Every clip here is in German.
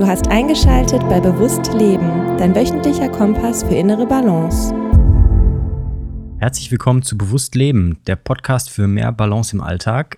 Du hast eingeschaltet bei Bewusst Leben, dein wöchentlicher Kompass für innere Balance. Herzlich willkommen zu Bewusst Leben, der Podcast für mehr Balance im Alltag.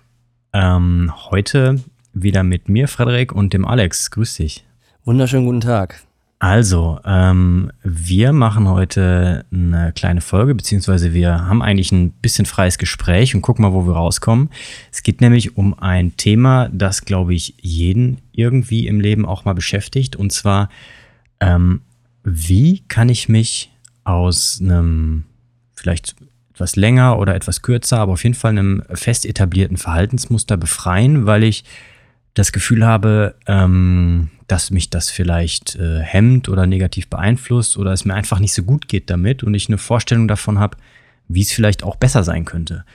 Ähm, heute wieder mit mir, Frederik, und dem Alex. Grüß dich. Wunderschönen guten Tag. Also, ähm, wir machen heute eine kleine Folge, beziehungsweise wir haben eigentlich ein bisschen freies Gespräch und gucken mal, wo wir rauskommen. Es geht nämlich um ein Thema, das, glaube ich, jeden irgendwie im Leben auch mal beschäftigt. Und zwar, ähm, wie kann ich mich aus einem vielleicht etwas länger oder etwas kürzer, aber auf jeden Fall einem fest etablierten Verhaltensmuster befreien, weil ich das Gefühl habe, ähm, dass mich das vielleicht äh, hemmt oder negativ beeinflusst oder es mir einfach nicht so gut geht damit und ich eine Vorstellung davon habe, wie es vielleicht auch besser sein könnte.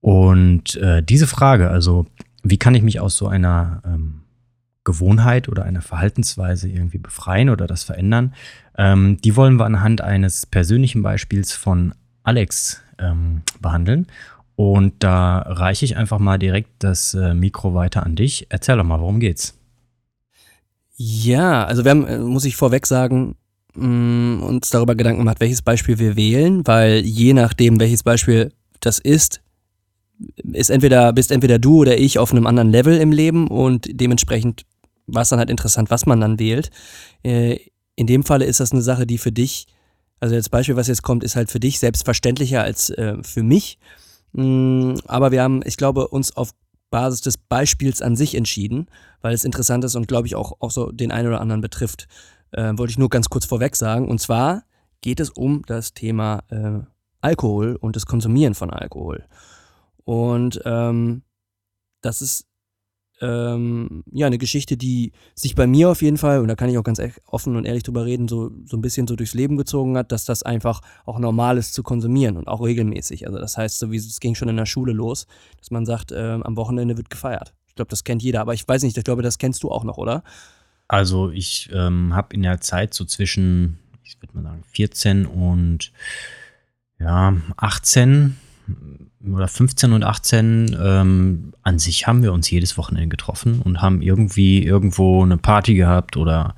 Und äh, diese Frage, also wie kann ich mich aus so einer ähm, Gewohnheit oder einer Verhaltensweise irgendwie befreien oder das verändern, ähm, die wollen wir anhand eines persönlichen Beispiels von Alex ähm, behandeln. Und da reiche ich einfach mal direkt das äh, Mikro weiter an dich. Erzähl doch mal, worum geht's? Ja, also wir haben, äh, muss ich vorweg sagen, mm, uns darüber Gedanken gemacht, welches Beispiel wir wählen, weil je nachdem, welches Beispiel das ist, ist entweder, bist entweder du oder ich auf einem anderen Level im Leben und dementsprechend war es dann halt interessant, was man dann wählt. Äh, in dem Falle ist das eine Sache, die für dich, also das Beispiel, was jetzt kommt, ist halt für dich selbstverständlicher als für mich. Mm, aber wir haben, ich glaube, uns auf Basis des Beispiels an sich entschieden, weil es interessant ist und glaube ich auch, auch so den einen oder anderen betrifft. Äh, wollte ich nur ganz kurz vorweg sagen. Und zwar geht es um das Thema äh, Alkohol und das Konsumieren von Alkohol. Und ähm, das ist ähm, ja, eine Geschichte, die sich bei mir auf jeden Fall, und da kann ich auch ganz e-, offen und ehrlich drüber reden, so, so ein bisschen so durchs Leben gezogen hat, dass das einfach auch normal ist zu konsumieren und auch regelmäßig. Also das heißt, so wie es ging schon in der Schule los, dass man sagt, äh, am Wochenende wird gefeiert. Ich glaube, das kennt jeder, aber ich weiß nicht, ich glaube, das kennst du auch noch, oder? Also ich ähm, habe in der Zeit so zwischen, ich würde mal sagen, 14 und ja, 18 oder 15 und 18, ähm, an sich haben wir uns jedes Wochenende getroffen und haben irgendwie irgendwo eine Party gehabt oder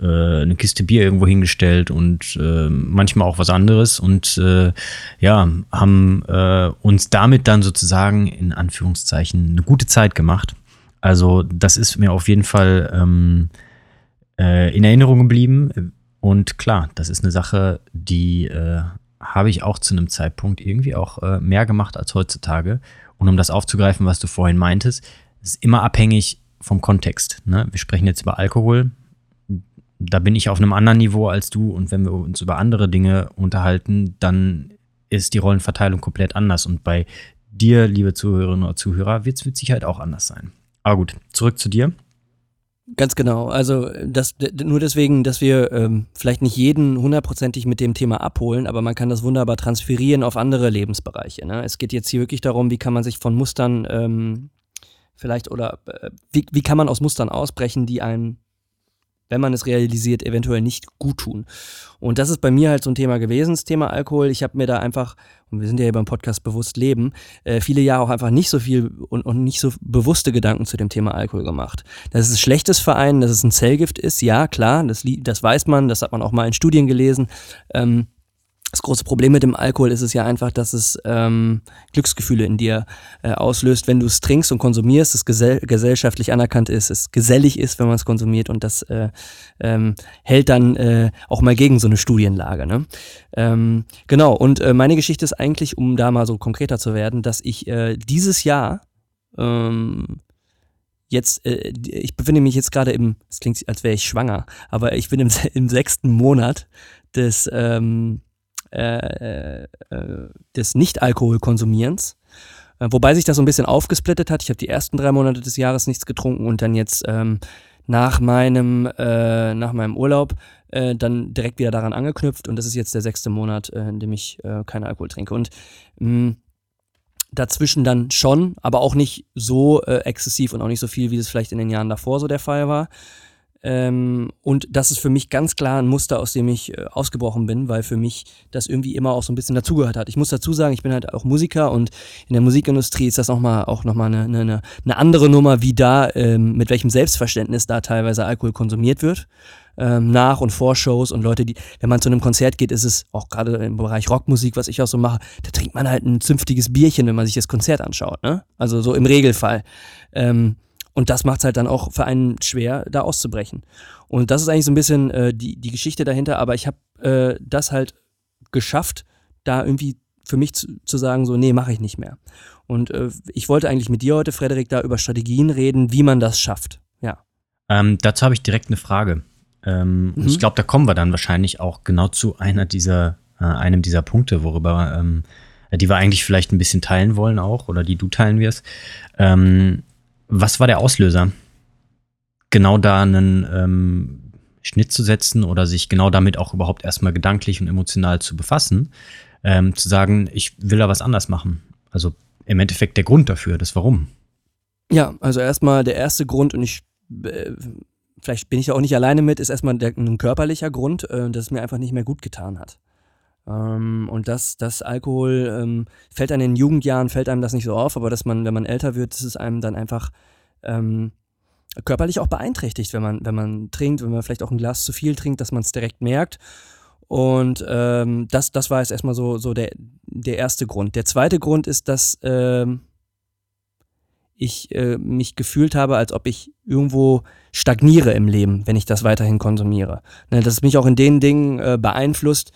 äh, eine Kiste Bier irgendwo hingestellt und äh, manchmal auch was anderes und äh, ja, haben äh, uns damit dann sozusagen in Anführungszeichen eine gute Zeit gemacht. Also das ist mir auf jeden Fall ähm, äh, in Erinnerung geblieben. Und klar, das ist eine Sache, die äh, habe ich auch zu einem Zeitpunkt irgendwie auch äh, mehr gemacht als heutzutage. Und um das aufzugreifen, was du vorhin meintest, ist immer abhängig vom Kontext. Ne? Wir sprechen jetzt über Alkohol. Da bin ich auf einem anderen Niveau als du. Und wenn wir uns über andere Dinge unterhalten, dann ist die Rollenverteilung komplett anders. Und bei dir, liebe Zuhörerinnen oder Zuhörer, wird es mit Sicherheit auch anders sein. Aber gut, zurück zu dir. Ganz genau. Also das nur deswegen, dass wir ähm, vielleicht nicht jeden hundertprozentig mit dem Thema abholen, aber man kann das wunderbar transferieren auf andere Lebensbereiche. Ne? Es geht jetzt hier wirklich darum, wie kann man sich von Mustern ähm, vielleicht oder äh, wie, wie kann man aus Mustern ausbrechen, die einen wenn man es realisiert, eventuell nicht gut tun. Und das ist bei mir halt so ein Thema gewesen, das Thema Alkohol. Ich habe mir da einfach, und wir sind ja hier beim Podcast Bewusst Leben, äh, viele Jahre auch einfach nicht so viel und, und nicht so bewusste Gedanken zu dem Thema Alkohol gemacht. Dass es ein schlechtes Verein, dass es ein Zellgift ist, ja, klar, das, das weiß man, das hat man auch mal in Studien gelesen. Ähm, das große Problem mit dem Alkohol ist es ja einfach, dass es ähm, Glücksgefühle in dir äh, auslöst, wenn du es trinkst und konsumierst, es gesell gesellschaftlich anerkannt ist, es gesellig ist, wenn man es konsumiert und das äh, ähm, hält dann äh, auch mal gegen so eine Studienlage. Ne? Ähm, genau, und äh, meine Geschichte ist eigentlich, um da mal so konkreter zu werden, dass ich äh, dieses Jahr ähm, jetzt, äh, ich befinde mich jetzt gerade im, es klingt, als wäre ich schwanger, aber ich bin im, im sechsten Monat des ähm, äh, äh, des Nicht-Alkohol-Konsumierens. Äh, wobei sich das so ein bisschen aufgesplittet hat. Ich habe die ersten drei Monate des Jahres nichts getrunken und dann jetzt ähm, nach meinem, äh, nach meinem Urlaub äh, dann direkt wieder daran angeknüpft und das ist jetzt der sechste Monat, äh, in dem ich äh, keinen Alkohol trinke. Und mh, mm, dazwischen dann schon, aber auch nicht so äh, exzessiv und auch nicht so viel, wie es vielleicht in den Jahren davor so der Fall war. Ähm, und das ist für mich ganz klar ein Muster, aus dem ich äh, ausgebrochen bin, weil für mich das irgendwie immer auch so ein bisschen dazugehört hat. Ich muss dazu sagen, ich bin halt auch Musiker und in der Musikindustrie ist das nochmal auch nochmal eine, eine, eine andere Nummer, wie da, ähm, mit welchem Selbstverständnis da teilweise Alkohol konsumiert wird. Ähm, nach und vor Shows und Leute, die, wenn man zu einem Konzert geht, ist es auch gerade im Bereich Rockmusik, was ich auch so mache, da trinkt man halt ein zünftiges Bierchen, wenn man sich das Konzert anschaut, ne? Also so im Regelfall. Ähm, und das macht es halt dann auch für einen schwer, da auszubrechen. Und das ist eigentlich so ein bisschen äh, die, die Geschichte dahinter, aber ich habe äh, das halt geschafft, da irgendwie für mich zu, zu sagen, so, nee, mache ich nicht mehr. Und äh, ich wollte eigentlich mit dir heute, Frederik, da über Strategien reden, wie man das schafft. Ja. Ähm, dazu habe ich direkt eine Frage. Ähm, mhm. Ich glaube, da kommen wir dann wahrscheinlich auch genau zu einer dieser, äh, einem dieser Punkte, worüber, ähm, die wir eigentlich vielleicht ein bisschen teilen wollen auch oder die du teilen wirst. Ähm, was war der Auslöser? Genau da einen ähm, Schnitt zu setzen oder sich genau damit auch überhaupt erstmal gedanklich und emotional zu befassen, ähm, zu sagen, ich will da was anders machen. Also im Endeffekt der Grund dafür, das Warum. Ja, also erstmal der erste Grund und ich, äh, vielleicht bin ich da auch nicht alleine mit, ist erstmal der, ein körperlicher Grund, äh, dass es mir einfach nicht mehr gut getan hat. Ähm, und das, das Alkohol ähm, fällt einem in den Jugendjahren, fällt einem das nicht so auf, aber dass man, wenn man älter wird, ist es einem dann einfach ähm, körperlich auch beeinträchtigt, wenn man, wenn man trinkt, wenn man vielleicht auch ein Glas zu viel trinkt, dass man es direkt merkt. Und ähm, das, das war jetzt erstmal so, so der, der erste Grund. Der zweite Grund ist, dass ähm, ich äh, mich gefühlt habe, als ob ich irgendwo stagniere im Leben, wenn ich das weiterhin konsumiere. Ne, dass es mich auch in den Dingen äh, beeinflusst,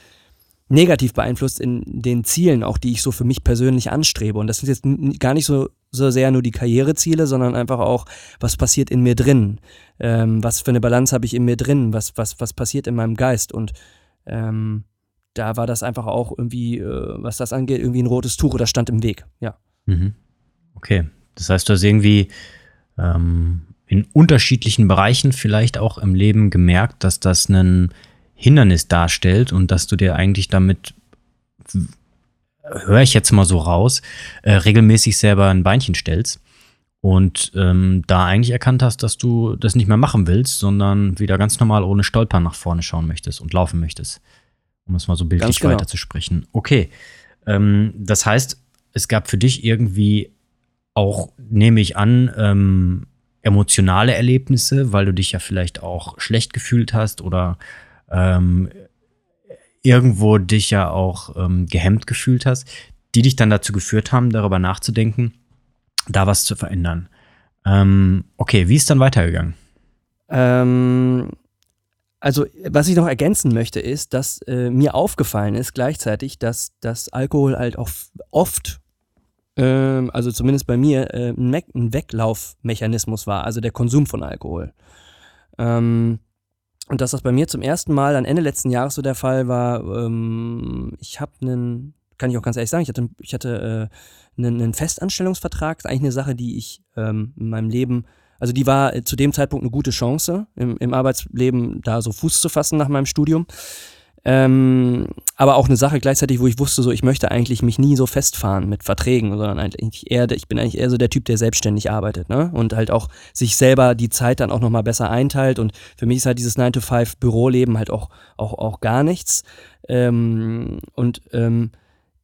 negativ beeinflusst in den Zielen, auch die ich so für mich persönlich anstrebe. Und das sind jetzt gar nicht so, so sehr nur die Karriereziele, sondern einfach auch, was passiert in mir drin? Ähm, was für eine Balance habe ich in mir drin? Was, was, was passiert in meinem Geist? Und ähm, da war das einfach auch irgendwie, äh, was das angeht, irgendwie ein rotes Tuch oder stand im Weg, ja. Mhm. Okay. Das heißt, du hast irgendwie ähm, in unterschiedlichen Bereichen vielleicht auch im Leben gemerkt, dass das einen Hindernis darstellt und dass du dir eigentlich damit, höre ich jetzt mal so raus, äh, regelmäßig selber ein Beinchen stellst und ähm, da eigentlich erkannt hast, dass du das nicht mehr machen willst, sondern wieder ganz normal ohne Stolpern nach vorne schauen möchtest und laufen möchtest. Um es mal so bildlich genau. weiterzusprechen. Okay. Ähm, das heißt, es gab für dich irgendwie auch, nehme ich an, ähm, emotionale Erlebnisse, weil du dich ja vielleicht auch schlecht gefühlt hast oder ähm, irgendwo dich ja auch ähm, gehemmt gefühlt hast, die dich dann dazu geführt haben, darüber nachzudenken, da was zu verändern. Ähm, okay, wie ist dann weitergegangen? Ähm, also, was ich noch ergänzen möchte, ist, dass äh, mir aufgefallen ist gleichzeitig, dass das Alkohol halt auch oft, ähm, also zumindest bei mir, äh, ein, ein Weglaufmechanismus war, also der Konsum von Alkohol. Ähm, und dass das bei mir zum ersten Mal dann Ende letzten Jahres so der Fall war, ähm, ich habe einen, kann ich auch ganz ehrlich sagen, ich hatte, ich hatte äh, einen, einen Festanstellungsvertrag, das ist eigentlich eine Sache, die ich ähm, in meinem Leben, also die war zu dem Zeitpunkt eine gute Chance, im, im Arbeitsleben da so Fuß zu fassen nach meinem Studium. Ähm, aber auch eine Sache gleichzeitig, wo ich wusste, so ich möchte eigentlich mich nie so festfahren mit Verträgen, sondern eigentlich eher, ich bin eigentlich eher so der Typ, der selbstständig arbeitet, ne? Und halt auch sich selber die Zeit dann auch nochmal besser einteilt. Und für mich ist halt dieses 9-to-5-Büroleben halt auch, auch, auch gar nichts. Ähm, und ähm,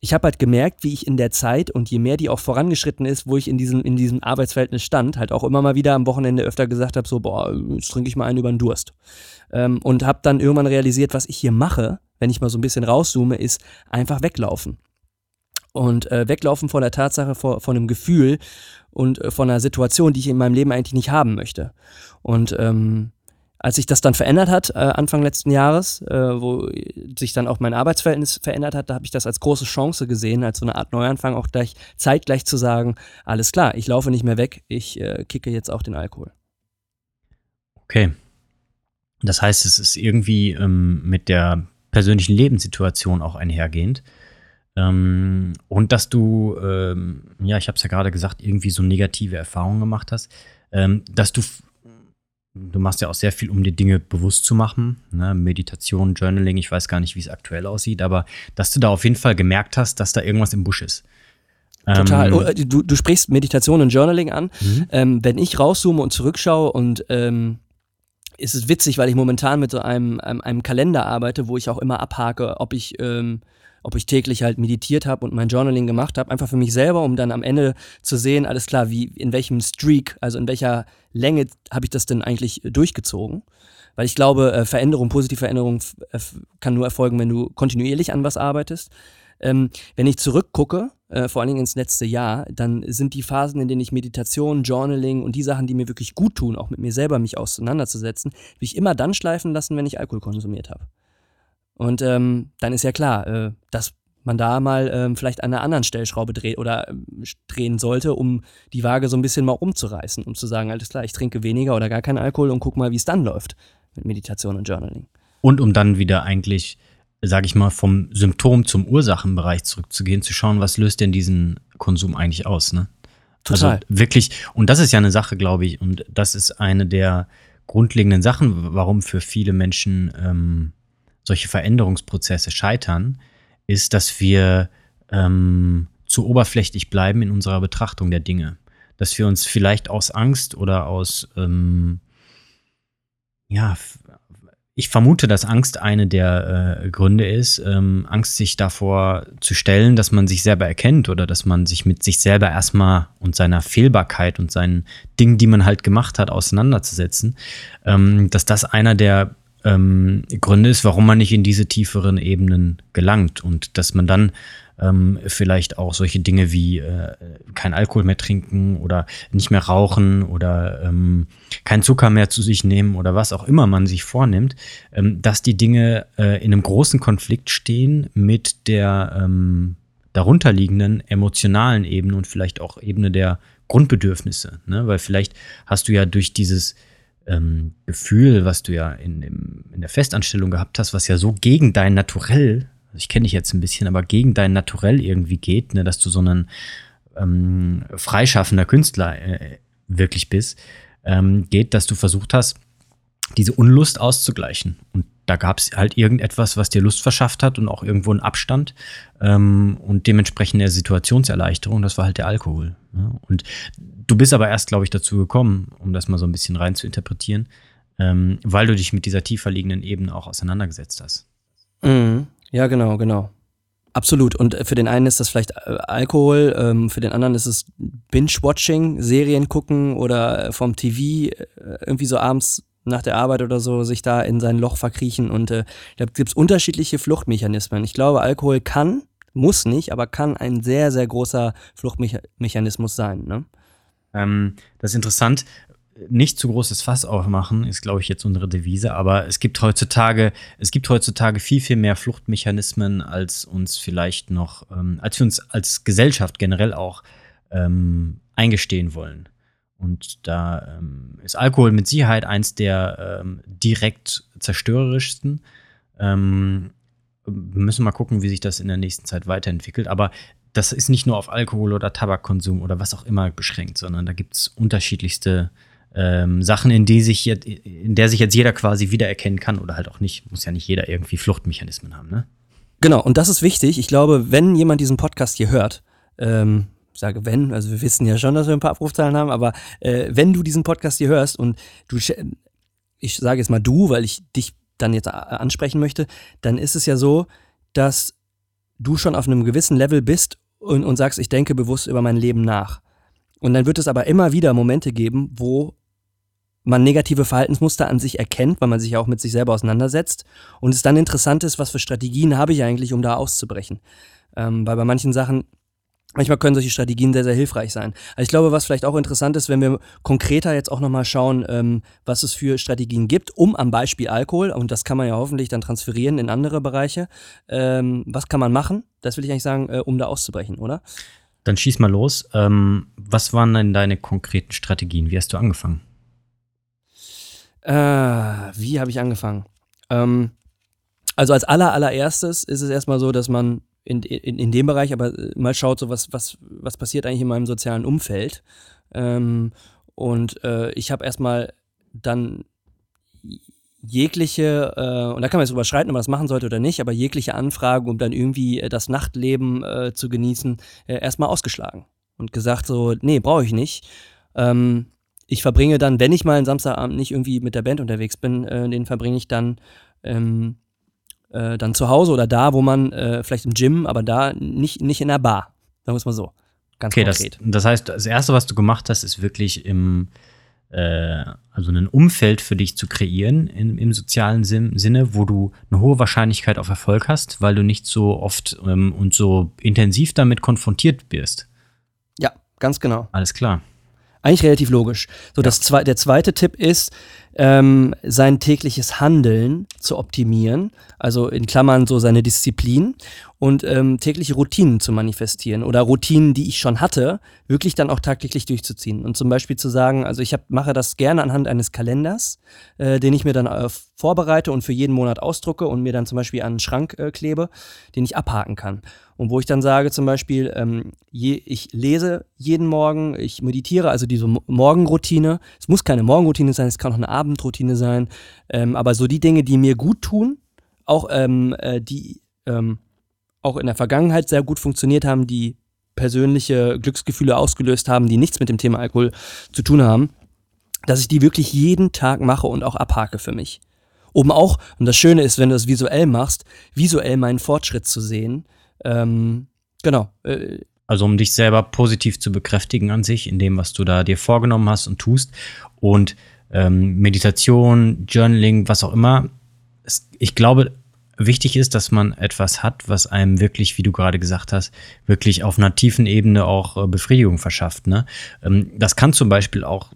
ich habe halt gemerkt, wie ich in der Zeit und je mehr die auch vorangeschritten ist, wo ich in diesem, in diesem Arbeitsverhältnis stand, halt auch immer mal wieder am Wochenende öfter gesagt habe, so, boah, jetzt trinke ich mal einen über den Durst. Ähm, und habe dann irgendwann realisiert, was ich hier mache, wenn ich mal so ein bisschen rauszoome, ist einfach weglaufen. Und äh, weglaufen von der Tatsache, vor, von einem Gefühl und äh, von einer Situation, die ich in meinem Leben eigentlich nicht haben möchte. Und ähm, als sich das dann verändert hat, äh, Anfang letzten Jahres, äh, wo sich dann auch mein Arbeitsverhältnis verändert hat, da habe ich das als große Chance gesehen, als so eine Art Neuanfang, auch gleich zeitgleich zu sagen, alles klar, ich laufe nicht mehr weg, ich äh, kicke jetzt auch den Alkohol. Okay. Das heißt, es ist irgendwie ähm, mit der persönlichen Lebenssituation auch einhergehend. Ähm, und dass du, ähm, ja, ich habe es ja gerade gesagt, irgendwie so negative Erfahrungen gemacht hast, ähm, dass du du machst ja auch sehr viel, um dir Dinge bewusst zu machen. Ne? Meditation, Journaling, ich weiß gar nicht, wie es aktuell aussieht, aber dass du da auf jeden Fall gemerkt hast, dass da irgendwas im Busch ist. Total. Ähm, oh, äh, du, du sprichst Meditation und Journaling an. Mhm. Ähm, wenn ich rauszoome und zurückschaue und ähm, ist es witzig, weil ich momentan mit so einem, einem, einem Kalender arbeite, wo ich auch immer abhake, ob ich, ähm, ob ich täglich halt meditiert habe und mein Journaling gemacht habe, einfach für mich selber, um dann am Ende zu sehen, alles klar, wie in welchem Streak, also in welcher Länge habe ich das denn eigentlich durchgezogen. Weil ich glaube, äh, Veränderung, positive Veränderung äh, kann nur erfolgen, wenn du kontinuierlich an was arbeitest. Ähm, wenn ich zurückgucke, äh, vor allen Dingen ins letzte Jahr, dann sind die Phasen, in denen ich Meditation, Journaling und die Sachen, die mir wirklich gut tun, auch mit mir selber mich auseinanderzusetzen, will ich immer dann schleifen lassen, wenn ich Alkohol konsumiert habe. Und ähm, dann ist ja klar, äh, dass man da mal ähm, vielleicht an einer anderen Stellschraube dreht oder ähm, drehen sollte, um die Waage so ein bisschen mal umzureißen, um zu sagen, alles klar, ich trinke weniger oder gar keinen Alkohol und guck mal, wie es dann läuft mit Meditation und Journaling. Und um dann wieder eigentlich sage ich mal, vom Symptom zum Ursachenbereich zurückzugehen, zu schauen, was löst denn diesen Konsum eigentlich aus, ne? Total. Also wirklich, und das ist ja eine Sache, glaube ich, und das ist eine der grundlegenden Sachen, warum für viele Menschen ähm, solche Veränderungsprozesse scheitern, ist, dass wir ähm, zu oberflächlich bleiben in unserer Betrachtung der Dinge. Dass wir uns vielleicht aus Angst oder aus ähm, ja, ich vermute, dass Angst eine der äh, Gründe ist. Ähm, Angst, sich davor zu stellen, dass man sich selber erkennt oder dass man sich mit sich selber erstmal und seiner Fehlbarkeit und seinen Dingen, die man halt gemacht hat, auseinanderzusetzen. Ähm, dass das einer der ähm, Gründe ist, warum man nicht in diese tieferen Ebenen gelangt und dass man dann ähm, vielleicht auch solche Dinge wie äh, kein Alkohol mehr trinken oder nicht mehr rauchen oder ähm, keinen Zucker mehr zu sich nehmen oder was auch immer man sich vornimmt, ähm, dass die Dinge äh, in einem großen Konflikt stehen mit der ähm, darunterliegenden emotionalen Ebene und vielleicht auch Ebene der Grundbedürfnisse. Ne? Weil vielleicht hast du ja durch dieses ähm, Gefühl, was du ja in, dem, in der Festanstellung gehabt hast, was ja so gegen dein Naturell also ich kenne dich jetzt ein bisschen, aber gegen dein Naturell irgendwie geht, ne, dass du so ein ähm, freischaffender Künstler äh, wirklich bist, ähm, geht, dass du versucht hast, diese Unlust auszugleichen. Und da gab es halt irgendetwas, was dir Lust verschafft hat und auch irgendwo einen Abstand ähm, und dementsprechend eine Situationserleichterung. Das war halt der Alkohol. Ne? Und du bist aber erst, glaube ich, dazu gekommen, um das mal so ein bisschen rein zu interpretieren, ähm, weil du dich mit dieser tiefer liegenden Ebene auch auseinandergesetzt hast. Mhm. Ja, genau, genau. Absolut. Und für den einen ist das vielleicht äh, Alkohol, ähm, für den anderen ist es Binge-Watching, Serien gucken oder vom TV äh, irgendwie so abends nach der Arbeit oder so sich da in sein Loch verkriechen. Und äh, da gibt es unterschiedliche Fluchtmechanismen. Ich glaube, Alkohol kann, muss nicht, aber kann ein sehr, sehr großer Fluchtmechanismus sein. Ne? Ähm, das ist interessant nicht zu großes Fass aufmachen, ist, glaube ich, jetzt unsere Devise. Aber es gibt heutzutage, es gibt heutzutage viel, viel mehr Fluchtmechanismen, als uns vielleicht noch, ähm, als wir uns als Gesellschaft generell auch ähm, eingestehen wollen. Und da ähm, ist Alkohol mit Sicherheit eins der ähm, direkt zerstörerischsten. Ähm, wir müssen mal gucken, wie sich das in der nächsten Zeit weiterentwickelt. Aber das ist nicht nur auf Alkohol oder Tabakkonsum oder was auch immer beschränkt, sondern da gibt es unterschiedlichste ähm, Sachen, in, die sich jetzt, in der sich jetzt jeder quasi wiedererkennen kann oder halt auch nicht. Muss ja nicht jeder irgendwie Fluchtmechanismen haben, ne? Genau, und das ist wichtig. Ich glaube, wenn jemand diesen Podcast hier hört, ähm, sage wenn, also wir wissen ja schon, dass wir ein paar Abrufzahlen haben, aber äh, wenn du diesen Podcast hier hörst und du, ich sage jetzt mal du, weil ich dich dann jetzt ansprechen möchte, dann ist es ja so, dass du schon auf einem gewissen Level bist und, und sagst, ich denke bewusst über mein Leben nach. Und dann wird es aber immer wieder Momente geben, wo man negative Verhaltensmuster an sich erkennt, weil man sich ja auch mit sich selber auseinandersetzt und es dann interessant ist, was für Strategien habe ich eigentlich, um da auszubrechen. Ähm, weil bei manchen Sachen, manchmal können solche Strategien sehr, sehr hilfreich sein. Also ich glaube, was vielleicht auch interessant ist, wenn wir konkreter jetzt auch nochmal schauen, ähm, was es für Strategien gibt, um am Beispiel Alkohol, und das kann man ja hoffentlich dann transferieren in andere Bereiche, ähm, was kann man machen, das will ich eigentlich sagen, äh, um da auszubrechen, oder? Dann schieß mal los. Ähm, was waren denn deine konkreten Strategien? Wie hast du angefangen? Äh, wie habe ich angefangen? Ähm, also als aller, allererstes ist es erstmal so, dass man in, in, in dem Bereich aber mal schaut, so was, was, was passiert eigentlich in meinem sozialen Umfeld. Ähm, und äh, ich habe erstmal dann jegliche, äh, und da kann man jetzt überschreiten, ob man das machen sollte oder nicht, aber jegliche Anfrage, um dann irgendwie äh, das Nachtleben äh, zu genießen, äh, erstmal ausgeschlagen und gesagt so, nee, brauche ich nicht. Ähm, ich verbringe dann, wenn ich mal einen Samstagabend nicht irgendwie mit der Band unterwegs bin, äh, den verbringe ich dann ähm, äh, dann zu Hause oder da, wo man äh, vielleicht im Gym, aber da nicht, nicht in der Bar. Sagen wir es mal so. Ganz okay, konkret. Das, das heißt, das Erste, was du gemacht hast, ist wirklich im, äh, also ein Umfeld für dich zu kreieren in, im sozialen Sin Sinne, wo du eine hohe Wahrscheinlichkeit auf Erfolg hast, weil du nicht so oft ähm, und so intensiv damit konfrontiert wirst. Ja, ganz genau. Alles klar. Eigentlich relativ logisch. So, ja. das der zweite Tipp ist, ähm, sein tägliches Handeln zu optimieren, also in Klammern so seine Disziplin und ähm, tägliche Routinen zu manifestieren oder Routinen, die ich schon hatte, wirklich dann auch tagtäglich durchzuziehen. Und zum Beispiel zu sagen, also ich hab, mache das gerne anhand eines Kalenders, äh, den ich mir dann äh, vorbereite und für jeden Monat ausdrucke und mir dann zum Beispiel an den Schrank äh, klebe, den ich abhaken kann. Und wo ich dann sage zum Beispiel, ähm, je, ich lese jeden Morgen, ich meditiere, also diese Morgenroutine. Es muss keine Morgenroutine sein, es kann auch eine Abendroutine sein. Ähm, aber so die Dinge, die mir gut tun, auch ähm, äh, die ähm, auch in der Vergangenheit sehr gut funktioniert haben, die persönliche Glücksgefühle ausgelöst haben, die nichts mit dem Thema Alkohol zu tun haben, dass ich die wirklich jeden Tag mache und auch abhake für mich. Um auch, und das Schöne ist, wenn du das visuell machst, visuell meinen Fortschritt zu sehen, ähm, genau. Äh, also um dich selber positiv zu bekräftigen an sich, in dem, was du da dir vorgenommen hast und tust. Und ähm, Meditation, Journaling, was auch immer. Es, ich glaube, wichtig ist, dass man etwas hat, was einem wirklich, wie du gerade gesagt hast, wirklich auf einer tiefen Ebene auch äh, Befriedigung verschafft. Ne? Ähm, das kann zum Beispiel auch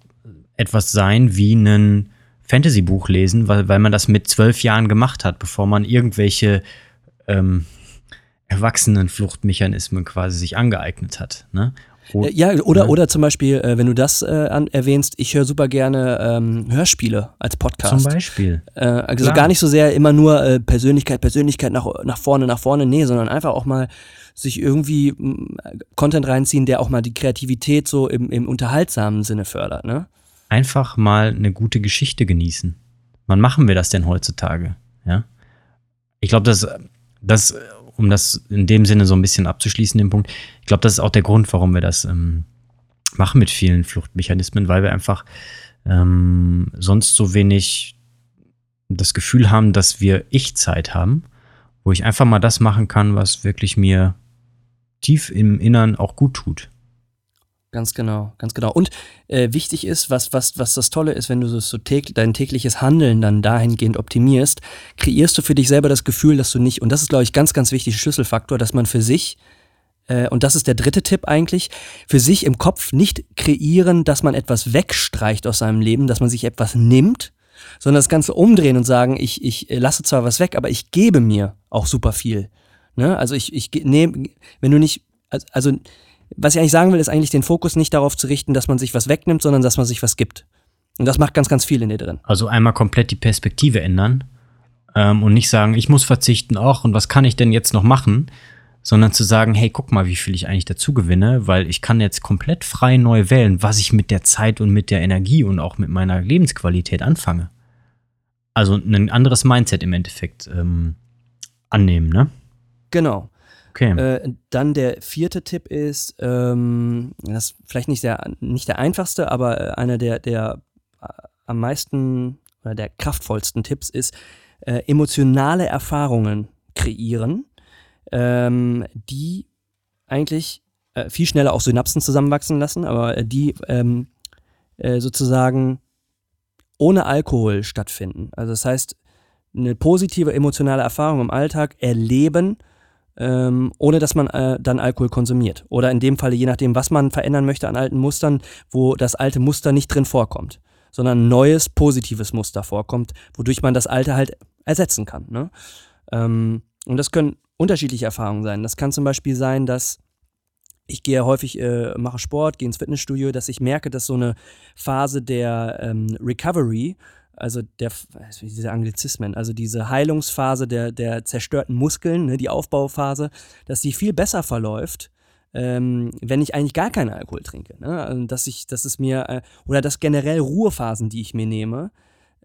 etwas sein wie ein Fantasy-Buch lesen, weil, weil man das mit zwölf Jahren gemacht hat, bevor man irgendwelche ähm, Erwachsenenfluchtmechanismen quasi sich angeeignet hat. Ne? Äh, ja, oder, ne? oder zum Beispiel, äh, wenn du das äh, an, erwähnst, ich höre super gerne ähm, Hörspiele als Podcast. Zum Beispiel. Also Klar. gar nicht so sehr immer nur Persönlichkeit, Persönlichkeit nach, nach vorne, nach vorne, nee, sondern einfach auch mal sich irgendwie Content reinziehen, der auch mal die Kreativität so im, im unterhaltsamen Sinne fördert. Ne? Einfach mal eine gute Geschichte genießen. Wann machen wir das denn heutzutage? Ja. Ich glaube, dass das um das in dem Sinne so ein bisschen abzuschließen, den Punkt, ich glaube, das ist auch der Grund, warum wir das ähm, machen mit vielen Fluchtmechanismen, weil wir einfach ähm, sonst so wenig das Gefühl haben, dass wir Ich-Zeit haben, wo ich einfach mal das machen kann, was wirklich mir tief im Innern auch gut tut. Ganz genau, ganz genau. Und äh, wichtig ist, was, was, was das Tolle ist, wenn du so täglich, dein tägliches Handeln dann dahingehend optimierst, kreierst du für dich selber das Gefühl, dass du nicht, und das ist, glaube ich, ganz, ganz wichtig, Schlüsselfaktor, dass man für sich, äh, und das ist der dritte Tipp eigentlich, für sich im Kopf nicht kreieren, dass man etwas wegstreicht aus seinem Leben, dass man sich etwas nimmt, sondern das Ganze umdrehen und sagen, ich, ich lasse zwar was weg, aber ich gebe mir auch super viel. Ne? Also ich, ich nehme, wenn du nicht, also, also was ich eigentlich sagen will, ist eigentlich den Fokus nicht darauf zu richten, dass man sich was wegnimmt, sondern dass man sich was gibt. Und das macht ganz, ganz viel in dir drin. Also einmal komplett die Perspektive ändern ähm, und nicht sagen, ich muss verzichten auch und was kann ich denn jetzt noch machen, sondern zu sagen, hey, guck mal, wie viel ich eigentlich dazu gewinne, weil ich kann jetzt komplett frei neu wählen, was ich mit der Zeit und mit der Energie und auch mit meiner Lebensqualität anfange. Also ein anderes Mindset im Endeffekt ähm, annehmen, ne? Genau. Okay. Äh, dann der vierte Tipp ist, ähm, das ist vielleicht nicht der, nicht der einfachste, aber äh, einer der, der äh, am meisten oder der kraftvollsten Tipps ist, äh, emotionale Erfahrungen kreieren, ähm, die eigentlich äh, viel schneller auch Synapsen zusammenwachsen lassen, aber äh, die ähm, sozusagen ohne Alkohol stattfinden. Also das heißt, eine positive emotionale Erfahrung im Alltag erleben, ähm, ohne dass man äh, dann Alkohol konsumiert. Oder in dem Falle, je nachdem, was man verändern möchte an alten Mustern, wo das alte Muster nicht drin vorkommt, sondern ein neues, positives Muster vorkommt, wodurch man das alte halt ersetzen kann. Ne? Ähm, und das können unterschiedliche Erfahrungen sein. Das kann zum Beispiel sein, dass ich gehe häufig, äh, mache Sport, gehe ins Fitnessstudio, dass ich merke, dass so eine Phase der ähm, Recovery also der, diese Anglizismen, also diese Heilungsphase der, der zerstörten Muskeln, ne, die Aufbauphase, dass die viel besser verläuft, ähm, wenn ich eigentlich gar keinen Alkohol trinke. Ne? Also, dass ich, dass es mir, äh, oder dass generell Ruhephasen, die ich mir nehme,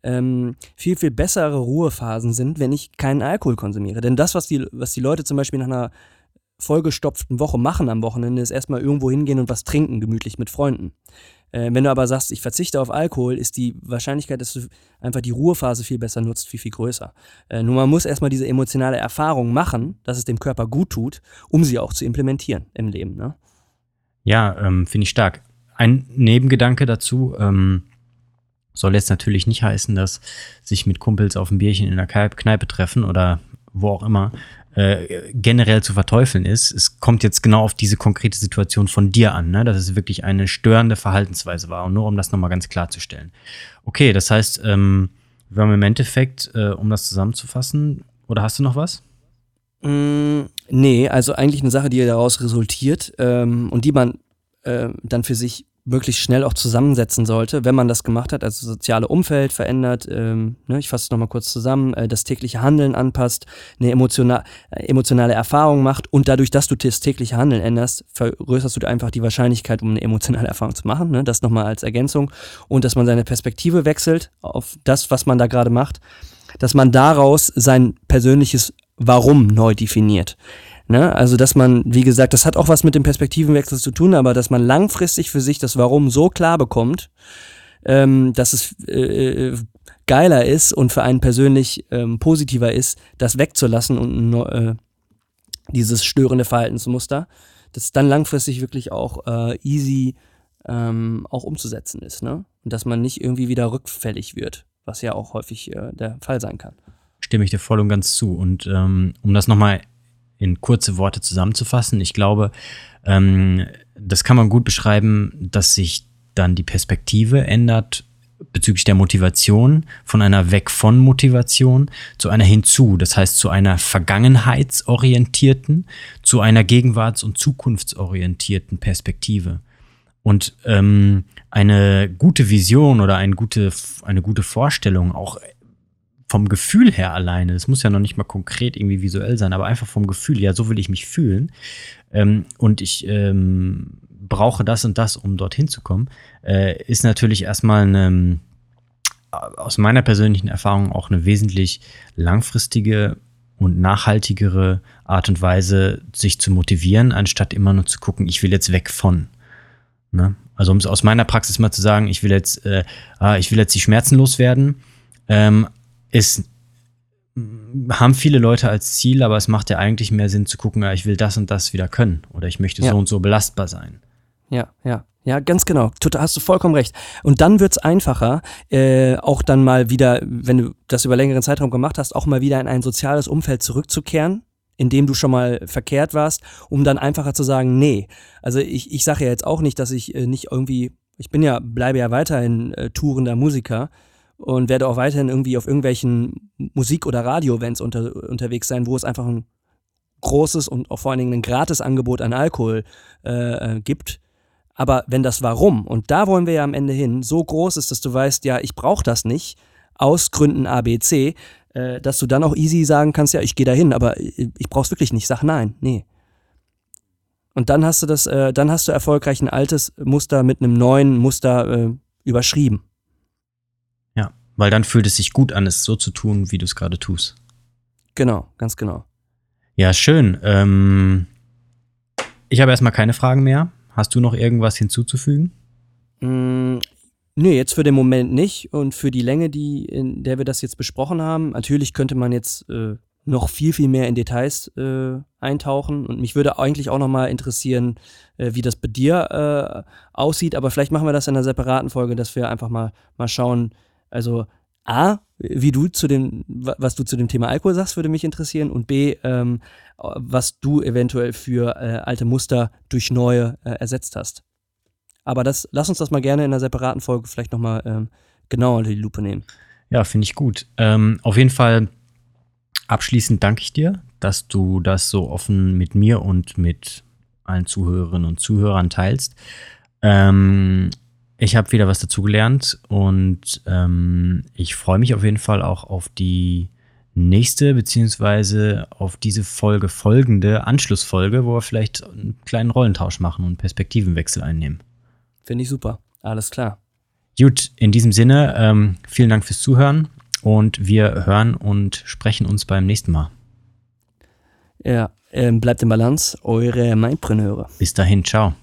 ähm, viel, viel bessere Ruhephasen sind, wenn ich keinen Alkohol konsumiere. Denn das, was die, was die Leute zum Beispiel nach einer vollgestopften Woche machen am Wochenende, ist erstmal irgendwo hingehen und was trinken, gemütlich mit Freunden. Äh, wenn du aber sagst, ich verzichte auf Alkohol, ist die Wahrscheinlichkeit, dass du einfach die Ruhephase viel besser nutzt, viel, viel größer. Äh, nur man muss erstmal diese emotionale Erfahrung machen, dass es dem Körper gut tut, um sie auch zu implementieren im Leben. Ne? Ja, ähm, finde ich stark. Ein Nebengedanke dazu, ähm, soll jetzt natürlich nicht heißen, dass sich mit Kumpels auf ein Bierchen in der Kneipe treffen oder wo auch immer äh, generell zu verteufeln ist. Es kommt jetzt genau auf diese konkrete Situation von dir an, ne? dass es wirklich eine störende Verhaltensweise war. Und nur um das nochmal ganz klarzustellen. Okay, das heißt, ähm, wir haben im Endeffekt, äh, um das zusammenzufassen, oder hast du noch was? Mm, nee, also eigentlich eine Sache, die daraus resultiert ähm, und die man äh, dann für sich möglichst schnell auch zusammensetzen sollte, wenn man das gemacht hat, also soziale Umfeld verändert, ähm, ne, ich fasse es nochmal kurz zusammen, äh, das tägliche Handeln anpasst, eine emotional, äh, emotionale Erfahrung macht und dadurch, dass du das tägliche Handeln änderst, vergrößerst du einfach die Wahrscheinlichkeit, um eine emotionale Erfahrung zu machen, ne, das nochmal als Ergänzung und dass man seine Perspektive wechselt auf das, was man da gerade macht, dass man daraus sein persönliches Warum neu definiert. Ne? Also, dass man, wie gesagt, das hat auch was mit dem Perspektivenwechsel zu tun, aber dass man langfristig für sich das Warum so klar bekommt, ähm, dass es äh, äh, geiler ist und für einen persönlich ähm, positiver ist, das wegzulassen und äh, dieses störende Verhaltensmuster, dass dann langfristig wirklich auch äh, easy ähm, auch umzusetzen ist. Ne? Und dass man nicht irgendwie wieder rückfällig wird, was ja auch häufig äh, der Fall sein kann. Stimme ich dir voll und ganz zu. Und ähm, um das nochmal in kurze Worte zusammenzufassen. Ich glaube, ähm, das kann man gut beschreiben, dass sich dann die Perspektive ändert bezüglich der Motivation von einer weg von Motivation zu einer hinzu, das heißt zu einer vergangenheitsorientierten, zu einer gegenwarts- und zukunftsorientierten Perspektive. Und ähm, eine gute Vision oder eine gute, eine gute Vorstellung, auch vom Gefühl her alleine, das muss ja noch nicht mal konkret irgendwie visuell sein, aber einfach vom Gefühl, ja, so will ich mich fühlen. Ähm, und ich ähm, brauche das und das, um dorthin zu kommen, äh, ist natürlich erstmal eine, aus meiner persönlichen Erfahrung auch eine wesentlich langfristige und nachhaltigere Art und Weise, sich zu motivieren, anstatt immer nur zu gucken, ich will jetzt weg von. Ne? Also um es aus meiner Praxis mal zu sagen, ich will jetzt, äh, ah, ich will jetzt die Schmerzen loswerden, ähm, ist haben viele Leute als Ziel, aber es macht ja eigentlich mehr Sinn zu gucken, ja, ich will das und das wieder können oder ich möchte ja. so und so belastbar sein. Ja, ja. Ja, ganz genau. Hast du vollkommen recht. Und dann wird's einfacher, äh, auch dann mal wieder, wenn du das über längeren Zeitraum gemacht hast, auch mal wieder in ein soziales Umfeld zurückzukehren, in dem du schon mal verkehrt warst, um dann einfacher zu sagen, nee. Also ich, ich sage ja jetzt auch nicht, dass ich äh, nicht irgendwie, ich bin ja, bleibe ja weiterhin äh, tourender Musiker, und werde auch weiterhin irgendwie auf irgendwelchen Musik- oder Radio-Events unter, unterwegs sein, wo es einfach ein großes und auch vor allen Dingen ein gratis Angebot an Alkohol äh, äh, gibt. Aber wenn das Warum, und da wollen wir ja am Ende hin, so groß ist, dass du weißt, ja, ich brauche das nicht, aus Gründen ABC, äh, dass du dann auch easy sagen kannst, ja, ich gehe da hin, aber ich, ich brauch's wirklich nicht. Sag nein, nee. Und dann hast du das, äh, dann hast du erfolgreich ein altes Muster mit einem neuen Muster äh, überschrieben. Weil dann fühlt es sich gut an, es so zu tun, wie du es gerade tust. Genau, ganz genau. Ja, schön. Ähm, ich habe erstmal keine Fragen mehr. Hast du noch irgendwas hinzuzufügen? Mm, nee, jetzt für den Moment nicht. Und für die Länge, die, in der wir das jetzt besprochen haben, natürlich könnte man jetzt äh, noch viel, viel mehr in Details äh, eintauchen. Und mich würde eigentlich auch nochmal interessieren, äh, wie das bei dir äh, aussieht. Aber vielleicht machen wir das in einer separaten Folge, dass wir einfach mal, mal schauen, also A, wie du zu dem, was du zu dem Thema Alkohol sagst, würde mich interessieren. Und B, ähm, was du eventuell für äh, alte Muster durch neue äh, ersetzt hast. Aber das, lass uns das mal gerne in einer separaten Folge vielleicht nochmal ähm, genauer unter die Lupe nehmen. Ja, finde ich gut. Ähm, auf jeden Fall abschließend danke ich dir, dass du das so offen mit mir und mit allen Zuhörerinnen und Zuhörern teilst. Ähm, ich habe wieder was dazugelernt und ähm, ich freue mich auf jeden Fall auch auf die nächste beziehungsweise auf diese Folge folgende Anschlussfolge, wo wir vielleicht einen kleinen Rollentausch machen und Perspektivenwechsel einnehmen. Finde ich super. Alles klar. Gut, in diesem Sinne, ähm, vielen Dank fürs Zuhören und wir hören und sprechen uns beim nächsten Mal. Ja, ähm, bleibt in Balance, eure Mindpreneure. Bis dahin, ciao.